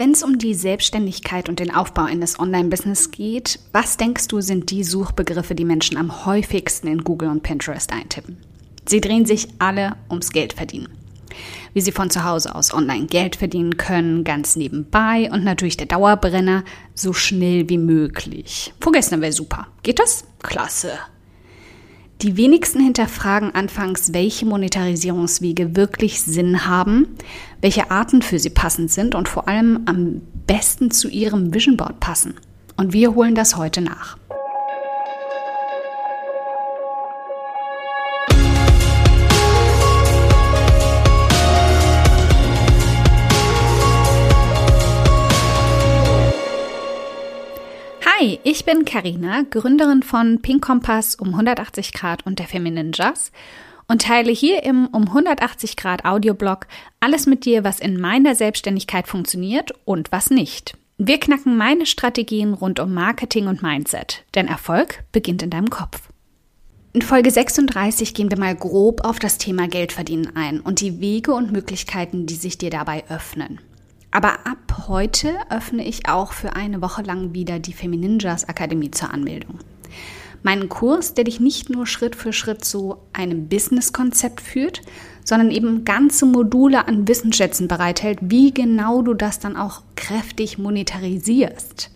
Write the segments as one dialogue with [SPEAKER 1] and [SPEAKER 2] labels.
[SPEAKER 1] Wenn es um die Selbstständigkeit und den Aufbau eines Online-Business geht, was denkst du sind die Suchbegriffe, die Menschen am häufigsten in Google und Pinterest eintippen? Sie drehen sich alle ums Geld verdienen. Wie sie von zu Hause aus online Geld verdienen können, ganz nebenbei und natürlich der Dauerbrenner, so schnell wie möglich. Vorgestern wäre super. Geht das? Klasse. Die wenigsten hinterfragen anfangs, welche Monetarisierungswege wirklich Sinn haben, welche Arten für sie passend sind und vor allem am besten zu ihrem Vision Board passen. Und wir holen das heute nach. Hi, ich bin Karina, Gründerin von Pink Kompass um 180 Grad und der Feminine Jazz und teile hier im um 180 Grad Audioblog alles mit dir, was in meiner Selbstständigkeit funktioniert und was nicht. Wir knacken meine Strategien rund um Marketing und Mindset, denn Erfolg beginnt in deinem Kopf. In Folge 36 gehen wir mal grob auf das Thema Geldverdienen ein und die Wege und Möglichkeiten, die sich dir dabei öffnen. Aber ab heute öffne ich auch für eine Woche lang wieder die Femininjas Akademie zur Anmeldung. Meinen Kurs, der dich nicht nur Schritt für Schritt zu einem Business-Konzept führt, sondern eben ganze Module an Wissensschätzen bereithält, wie genau du das dann auch kräftig monetarisierst.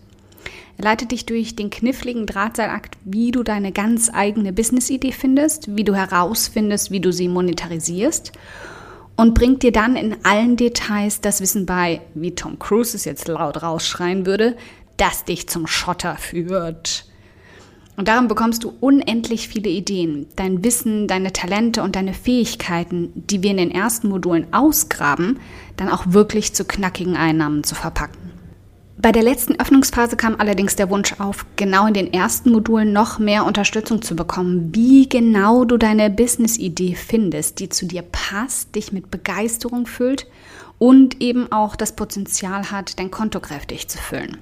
[SPEAKER 1] Er leitet dich durch den kniffligen Drahtseilakt, wie du deine ganz eigene Business-Idee findest, wie du herausfindest, wie du sie monetarisierst und bringt dir dann in allen Details das Wissen bei, wie Tom Cruise es jetzt laut rausschreien würde, das dich zum Schotter führt. Und darum bekommst du unendlich viele Ideen, dein Wissen, deine Talente und deine Fähigkeiten, die wir in den ersten Modulen ausgraben, dann auch wirklich zu knackigen Einnahmen zu verpacken. Bei der letzten Öffnungsphase kam allerdings der Wunsch auf, genau in den ersten Modulen noch mehr Unterstützung zu bekommen, wie genau du deine Business-Idee findest, die zu dir passt, dich mit Begeisterung füllt und eben auch das Potenzial hat, dein Konto kräftig zu füllen.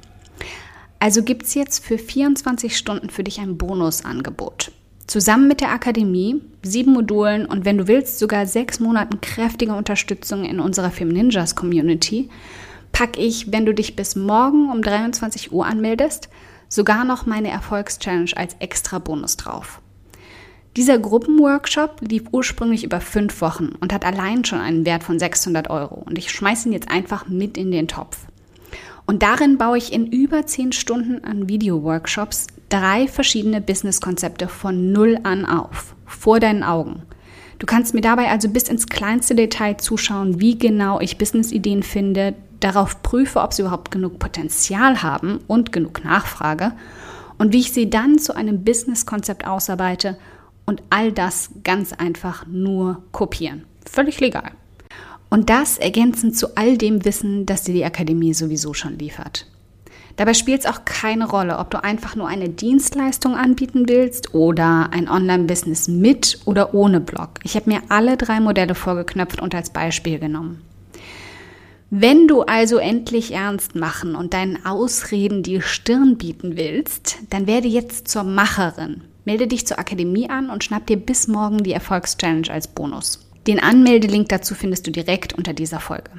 [SPEAKER 1] Also gibt es jetzt für 24 Stunden für dich ein Bonusangebot. Zusammen mit der Akademie, sieben Modulen und wenn du willst, sogar sechs Monaten kräftige Unterstützung in unserer Femininjas Community packe ich, wenn du dich bis morgen um 23 Uhr anmeldest, sogar noch meine Erfolgschallenge als extra Bonus drauf. Dieser Gruppenworkshop lief ursprünglich über fünf Wochen und hat allein schon einen Wert von 600 Euro und ich schmeiße ihn jetzt einfach mit in den Topf. Und darin baue ich in über zehn Stunden an Video-Workshops drei verschiedene Business-Konzepte von Null an auf, vor deinen Augen. Du kannst mir dabei also bis ins kleinste Detail zuschauen, wie genau ich Business-Ideen finde, darauf prüfe, ob sie überhaupt genug Potenzial haben und genug Nachfrage und wie ich sie dann zu einem Business-Konzept ausarbeite und all das ganz einfach nur kopieren. Völlig legal. Und das ergänzend zu all dem Wissen, das dir die Akademie sowieso schon liefert. Dabei spielt es auch keine Rolle, ob du einfach nur eine Dienstleistung anbieten willst oder ein Online-Business mit oder ohne Blog. Ich habe mir alle drei Modelle vorgeknöpft und als Beispiel genommen. Wenn du also endlich ernst machen und deinen Ausreden die Stirn bieten willst, dann werde jetzt zur Macherin. Melde dich zur Akademie an und schnapp dir bis morgen die Erfolgschallenge als Bonus. Den Anmeldelink dazu findest du direkt unter dieser Folge.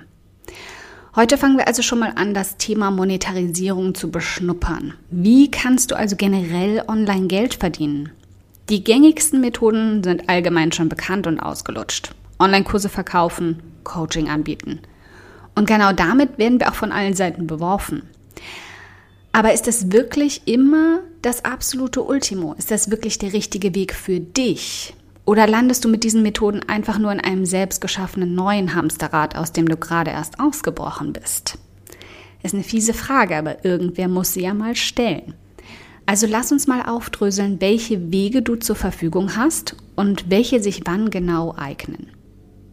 [SPEAKER 1] Heute fangen wir also schon mal an, das Thema Monetarisierung zu beschnuppern. Wie kannst du also generell online Geld verdienen? Die gängigsten Methoden sind allgemein schon bekannt und ausgelutscht. Online-Kurse verkaufen, Coaching anbieten – und genau damit werden wir auch von allen Seiten beworfen. Aber ist das wirklich immer das absolute Ultimo? Ist das wirklich der richtige Weg für dich? Oder landest du mit diesen Methoden einfach nur in einem selbstgeschaffenen neuen Hamsterrad, aus dem du gerade erst ausgebrochen bist? Ist eine fiese Frage, aber irgendwer muss sie ja mal stellen. Also lass uns mal aufdröseln, welche Wege du zur Verfügung hast und welche sich wann genau eignen.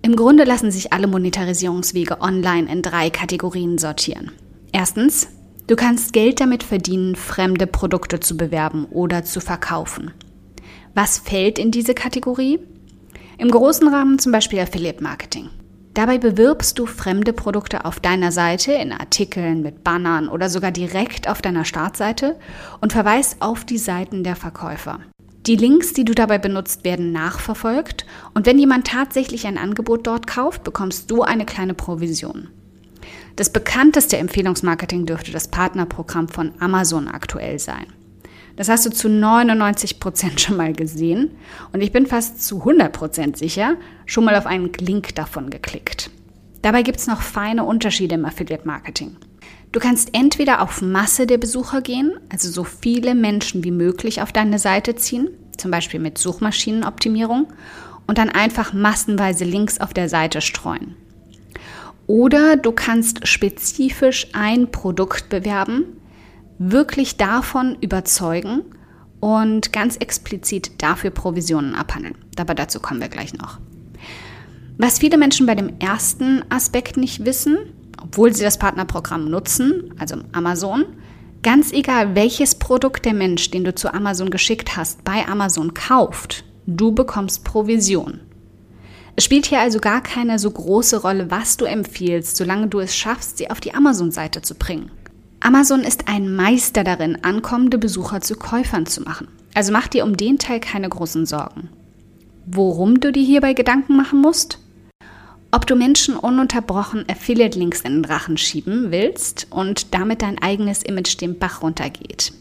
[SPEAKER 1] Im Grunde lassen sich alle Monetarisierungswege online in drei Kategorien sortieren. Erstens, du kannst Geld damit verdienen, fremde Produkte zu bewerben oder zu verkaufen. Was fällt in diese Kategorie? Im großen Rahmen zum Beispiel Affiliate Marketing. Dabei bewirbst du fremde Produkte auf deiner Seite in Artikeln mit Bannern oder sogar direkt auf deiner Startseite und verweist auf die Seiten der Verkäufer. Die Links, die du dabei benutzt, werden nachverfolgt und wenn jemand tatsächlich ein Angebot dort kauft, bekommst du eine kleine Provision. Das bekannteste Empfehlungsmarketing dürfte das Partnerprogramm von Amazon aktuell sein. Das hast du zu 99 Prozent schon mal gesehen und ich bin fast zu 100 Prozent sicher schon mal auf einen Link davon geklickt. Dabei gibt es noch feine Unterschiede im Affiliate Marketing. Du kannst entweder auf Masse der Besucher gehen, also so viele Menschen wie möglich auf deine Seite ziehen, zum Beispiel mit Suchmaschinenoptimierung, und dann einfach massenweise Links auf der Seite streuen. Oder du kannst spezifisch ein Produkt bewerben, wirklich davon überzeugen und ganz explizit dafür Provisionen abhandeln. Aber dazu kommen wir gleich noch. Was viele Menschen bei dem ersten Aspekt nicht wissen, obwohl sie das Partnerprogramm nutzen, also Amazon, ganz egal welches Produkt der Mensch, den du zu Amazon geschickt hast, bei Amazon kauft, du bekommst Provision. Es spielt hier also gar keine so große Rolle, was du empfiehlst, solange du es schaffst, sie auf die Amazon-Seite zu bringen. Amazon ist ein Meister darin, ankommende Besucher zu Käufern zu machen. Also mach dir um den Teil keine großen Sorgen. Worum du dir hierbei Gedanken machen musst? Ob du Menschen ununterbrochen Affiliate-Links in den Drachen schieben willst und damit dein eigenes Image den Bach runtergeht.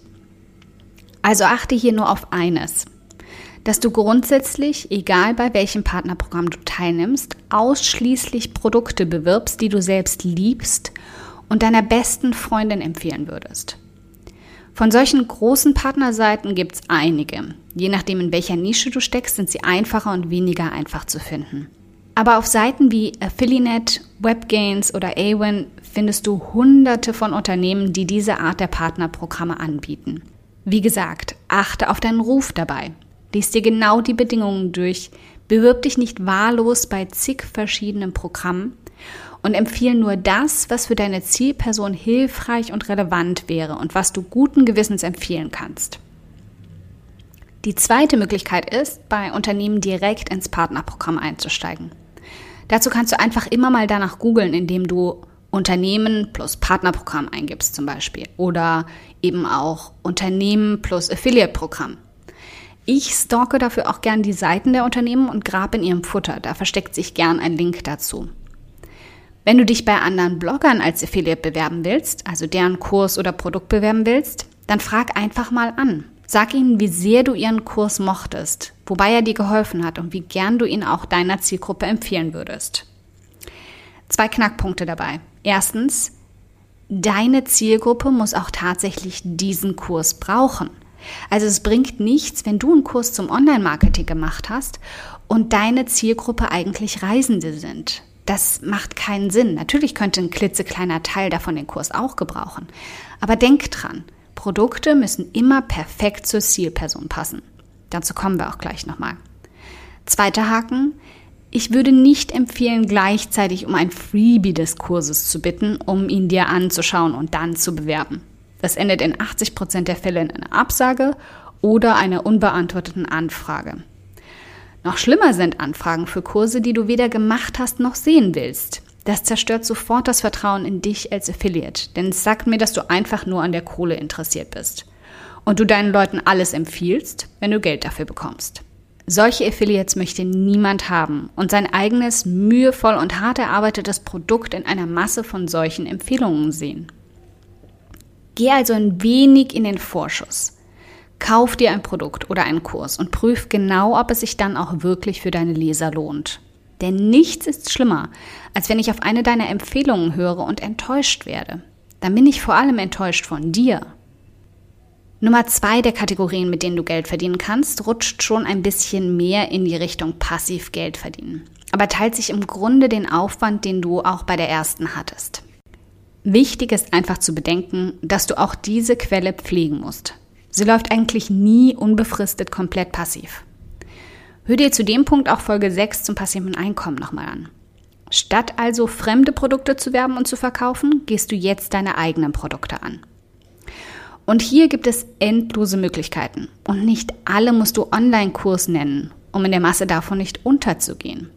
[SPEAKER 1] Also achte hier nur auf eines, dass du grundsätzlich, egal bei welchem Partnerprogramm du teilnimmst, ausschließlich Produkte bewirbst, die du selbst liebst und deiner besten Freundin empfehlen würdest. Von solchen großen Partnerseiten gibt es einige. Je nachdem, in welcher Nische du steckst, sind sie einfacher und weniger einfach zu finden. Aber auf Seiten wie Affiliate, WebGains oder Awin findest du hunderte von Unternehmen, die diese Art der Partnerprogramme anbieten. Wie gesagt, achte auf deinen Ruf dabei. Lies dir genau die Bedingungen durch, bewirb dich nicht wahllos bei zig verschiedenen Programmen und empfehle nur das, was für deine Zielperson hilfreich und relevant wäre und was du guten Gewissens empfehlen kannst. Die zweite Möglichkeit ist, bei Unternehmen direkt ins Partnerprogramm einzusteigen. Dazu kannst du einfach immer mal danach googeln, indem du Unternehmen plus Partnerprogramm eingibst zum Beispiel oder eben auch Unternehmen plus Affiliate-Programm. Ich stalke dafür auch gern die Seiten der Unternehmen und grab in ihrem Futter. Da versteckt sich gern ein Link dazu. Wenn du dich bei anderen Bloggern als Affiliate bewerben willst, also deren Kurs oder Produkt bewerben willst, dann frag einfach mal an. Sag ihnen, wie sehr du ihren Kurs mochtest, wobei er dir geholfen hat und wie gern du ihn auch deiner Zielgruppe empfehlen würdest. Zwei Knackpunkte dabei. Erstens, deine Zielgruppe muss auch tatsächlich diesen Kurs brauchen. Also es bringt nichts, wenn du einen Kurs zum Online-Marketing gemacht hast und deine Zielgruppe eigentlich Reisende sind. Das macht keinen Sinn. Natürlich könnte ein klitzekleiner Teil davon den Kurs auch gebrauchen. Aber denk dran, Produkte müssen immer perfekt zur Zielperson passen. Dazu kommen wir auch gleich nochmal. Zweiter Haken. Ich würde nicht empfehlen, gleichzeitig um ein Freebie des Kurses zu bitten, um ihn dir anzuschauen und dann zu bewerben. Das endet in 80 Prozent der Fälle in einer Absage oder einer unbeantworteten Anfrage. Noch schlimmer sind Anfragen für Kurse, die du weder gemacht hast noch sehen willst. Das zerstört sofort das Vertrauen in dich als Affiliate, denn es sagt mir, dass du einfach nur an der Kohle interessiert bist und du deinen Leuten alles empfiehlst, wenn du Geld dafür bekommst. Solche Affiliates möchte niemand haben und sein eigenes, mühevoll und hart erarbeitetes Produkt in einer Masse von solchen Empfehlungen sehen. Geh also ein wenig in den Vorschuss. Kauf dir ein Produkt oder einen Kurs und prüf genau, ob es sich dann auch wirklich für deine Leser lohnt. Denn nichts ist schlimmer, als wenn ich auf eine deiner Empfehlungen höre und enttäuscht werde. Dann bin ich vor allem enttäuscht von dir. Nummer zwei der Kategorien, mit denen du Geld verdienen kannst, rutscht schon ein bisschen mehr in die Richtung passiv Geld verdienen, aber teilt sich im Grunde den Aufwand, den du auch bei der ersten hattest. Wichtig ist einfach zu bedenken, dass du auch diese Quelle pflegen musst. Sie läuft eigentlich nie unbefristet komplett passiv. Hör dir zu dem Punkt auch Folge 6 zum passiven Einkommen nochmal an. Statt also fremde Produkte zu werben und zu verkaufen, gehst du jetzt deine eigenen Produkte an. Und hier gibt es endlose Möglichkeiten. Und nicht alle musst du Online-Kurs nennen, um in der Masse davon nicht unterzugehen.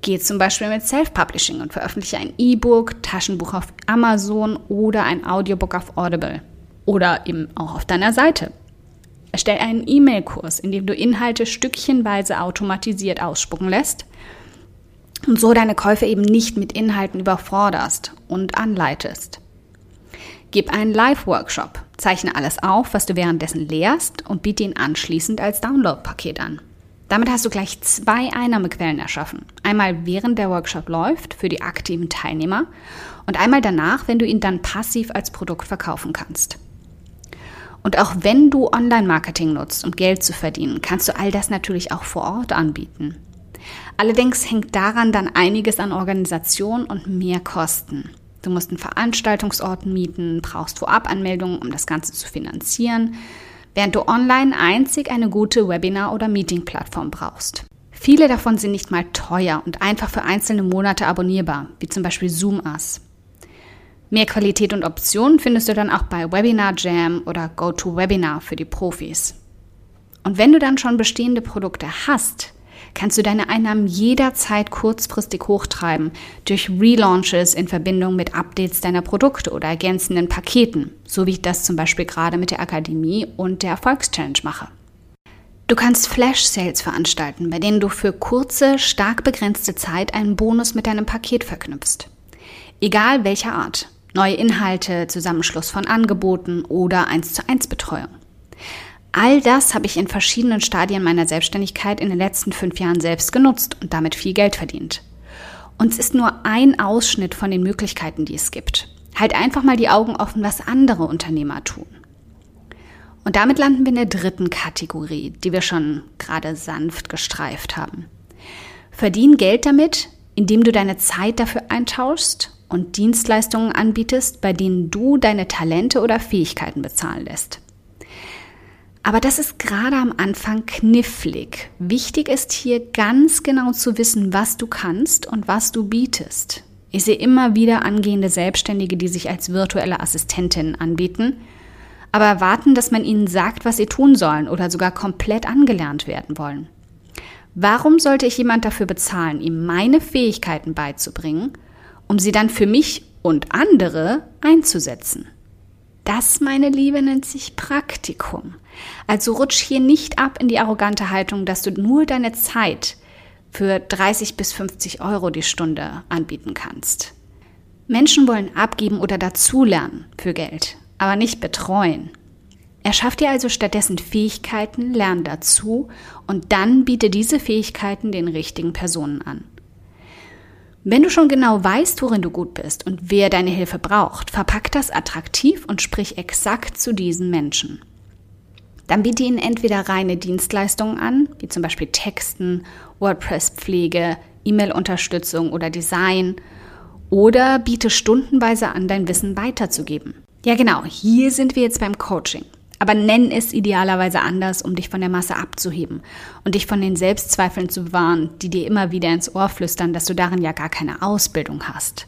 [SPEAKER 1] Geh zum Beispiel mit Self-Publishing und veröffentliche ein E-Book, Taschenbuch auf Amazon oder ein Audiobook auf Audible. Oder eben auch auf deiner Seite. Erstell einen E-Mail-Kurs, in dem du Inhalte stückchenweise automatisiert ausspucken lässt und so deine Käufe eben nicht mit Inhalten überforderst und anleitest. Gib einen Live-Workshop, zeichne alles auf, was du währenddessen lehrst und biete ihn anschließend als Download-Paket an. Damit hast du gleich zwei Einnahmequellen erschaffen. Einmal während der Workshop läuft für die aktiven Teilnehmer und einmal danach, wenn du ihn dann passiv als Produkt verkaufen kannst. Und auch wenn du Online-Marketing nutzt, um Geld zu verdienen, kannst du all das natürlich auch vor Ort anbieten. Allerdings hängt daran dann einiges an Organisation und mehr Kosten. Du musst einen Veranstaltungsort mieten, brauchst Vorabanmeldungen, um das Ganze zu finanzieren, während du online einzig eine gute Webinar- oder Meeting-Plattform brauchst. Viele davon sind nicht mal teuer und einfach für einzelne Monate abonnierbar, wie zum Beispiel ZoomUs. Mehr Qualität und Optionen findest du dann auch bei Webinar Jam oder GoToWebinar für die Profis. Und wenn du dann schon bestehende Produkte hast, kannst du deine Einnahmen jederzeit kurzfristig hochtreiben durch Relaunches in Verbindung mit Updates deiner Produkte oder ergänzenden Paketen, so wie ich das zum Beispiel gerade mit der Akademie und der Erfolgschallenge mache. Du kannst Flash-Sales veranstalten, bei denen du für kurze, stark begrenzte Zeit einen Bonus mit deinem Paket verknüpfst. Egal welcher Art. Neue Inhalte, Zusammenschluss von Angeboten oder 1 zu 1 Betreuung. All das habe ich in verschiedenen Stadien meiner Selbstständigkeit in den letzten fünf Jahren selbst genutzt und damit viel Geld verdient. Und es ist nur ein Ausschnitt von den Möglichkeiten, die es gibt. Halt einfach mal die Augen offen, was andere Unternehmer tun. Und damit landen wir in der dritten Kategorie, die wir schon gerade sanft gestreift haben. Verdien Geld damit, indem du deine Zeit dafür eintauschst und Dienstleistungen anbietest, bei denen du deine Talente oder Fähigkeiten bezahlen lässt. Aber das ist gerade am Anfang knifflig. Wichtig ist hier ganz genau zu wissen, was du kannst und was du bietest. Ich sehe immer wieder angehende Selbstständige, die sich als virtuelle Assistentinnen anbieten, aber erwarten, dass man ihnen sagt, was sie tun sollen oder sogar komplett angelernt werden wollen. Warum sollte ich jemand dafür bezahlen, ihm meine Fähigkeiten beizubringen, um sie dann für mich und andere einzusetzen? Das, meine Liebe, nennt sich Praktikum. Also rutsch hier nicht ab in die arrogante Haltung, dass du nur deine Zeit für 30 bis 50 Euro die Stunde anbieten kannst. Menschen wollen abgeben oder dazulernen für Geld, aber nicht betreuen. Erschaff dir also stattdessen Fähigkeiten, lern dazu und dann biete diese Fähigkeiten den richtigen Personen an. Wenn du schon genau weißt, worin du gut bist und wer deine Hilfe braucht, verpack das attraktiv und sprich exakt zu diesen Menschen. Dann biete ihnen entweder reine Dienstleistungen an, wie zum Beispiel Texten, WordPress-Pflege, E-Mail-Unterstützung oder Design, oder biete stundenweise an, dein Wissen weiterzugeben. Ja genau, hier sind wir jetzt beim Coaching. Aber nenn es idealerweise anders, um dich von der Masse abzuheben und dich von den Selbstzweifeln zu bewahren, die dir immer wieder ins Ohr flüstern, dass du darin ja gar keine Ausbildung hast.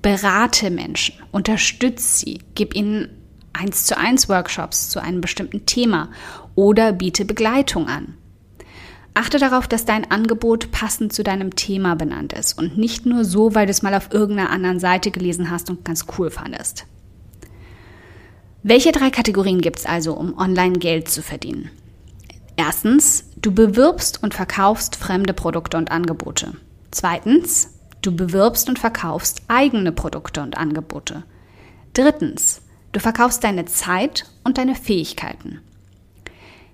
[SPEAKER 1] Berate Menschen, unterstütze sie, gib ihnen eins zu eins Workshops zu einem bestimmten Thema oder biete Begleitung an. Achte darauf, dass dein Angebot passend zu deinem Thema benannt ist und nicht nur so, weil du es mal auf irgendeiner anderen Seite gelesen hast und ganz cool fandest. Welche drei Kategorien gibt es also, um online Geld zu verdienen? Erstens, du bewirbst und verkaufst fremde Produkte und Angebote. Zweitens, du bewirbst und verkaufst eigene Produkte und Angebote. Drittens, du verkaufst deine Zeit und deine Fähigkeiten.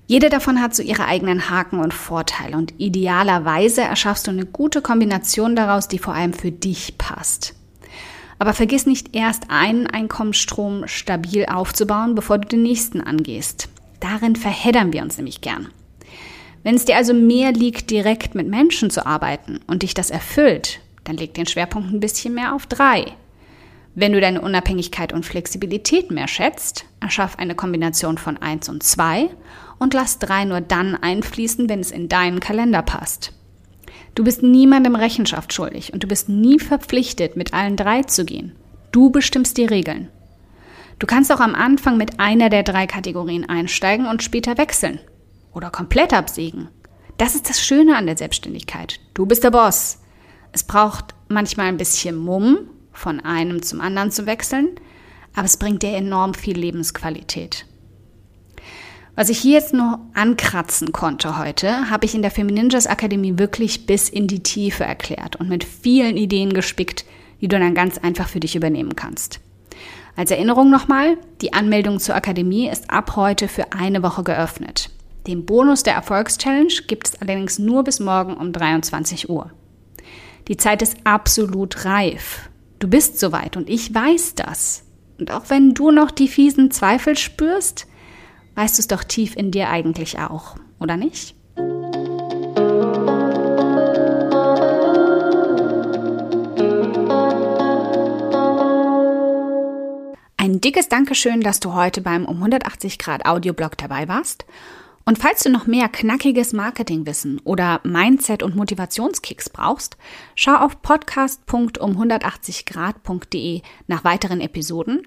[SPEAKER 1] Jede davon hat so ihre eigenen Haken und Vorteile und idealerweise erschaffst du eine gute Kombination daraus, die vor allem für dich passt. Aber vergiss nicht erst einen Einkommensstrom stabil aufzubauen, bevor du den nächsten angehst. Darin verheddern wir uns nämlich gern. Wenn es dir also mehr liegt, direkt mit Menschen zu arbeiten und dich das erfüllt, dann leg den Schwerpunkt ein bisschen mehr auf drei. Wenn du deine Unabhängigkeit und Flexibilität mehr schätzt, erschaff eine Kombination von eins und zwei und lass drei nur dann einfließen, wenn es in deinen Kalender passt. Du bist niemandem Rechenschaft schuldig und du bist nie verpflichtet, mit allen drei zu gehen. Du bestimmst die Regeln. Du kannst auch am Anfang mit einer der drei Kategorien einsteigen und später wechseln oder komplett absägen. Das ist das Schöne an der Selbstständigkeit. Du bist der Boss. Es braucht manchmal ein bisschen Mumm, von einem zum anderen zu wechseln, aber es bringt dir enorm viel Lebensqualität. Was ich hier jetzt nur ankratzen konnte heute, habe ich in der Femininjas Akademie wirklich bis in die Tiefe erklärt und mit vielen Ideen gespickt, die du dann ganz einfach für dich übernehmen kannst. Als Erinnerung nochmal, die Anmeldung zur Akademie ist ab heute für eine Woche geöffnet. Den Bonus der Erfolgschallenge gibt es allerdings nur bis morgen um 23 Uhr. Die Zeit ist absolut reif. Du bist soweit und ich weiß das. Und auch wenn du noch die fiesen Zweifel spürst, weißt du es doch tief in dir eigentlich auch, oder nicht? Ein dickes Dankeschön, dass du heute beim um 180 Grad Audioblog dabei warst. Und falls du noch mehr knackiges Marketingwissen oder Mindset- und Motivationskicks brauchst, schau auf podcast.um180grad.de nach weiteren Episoden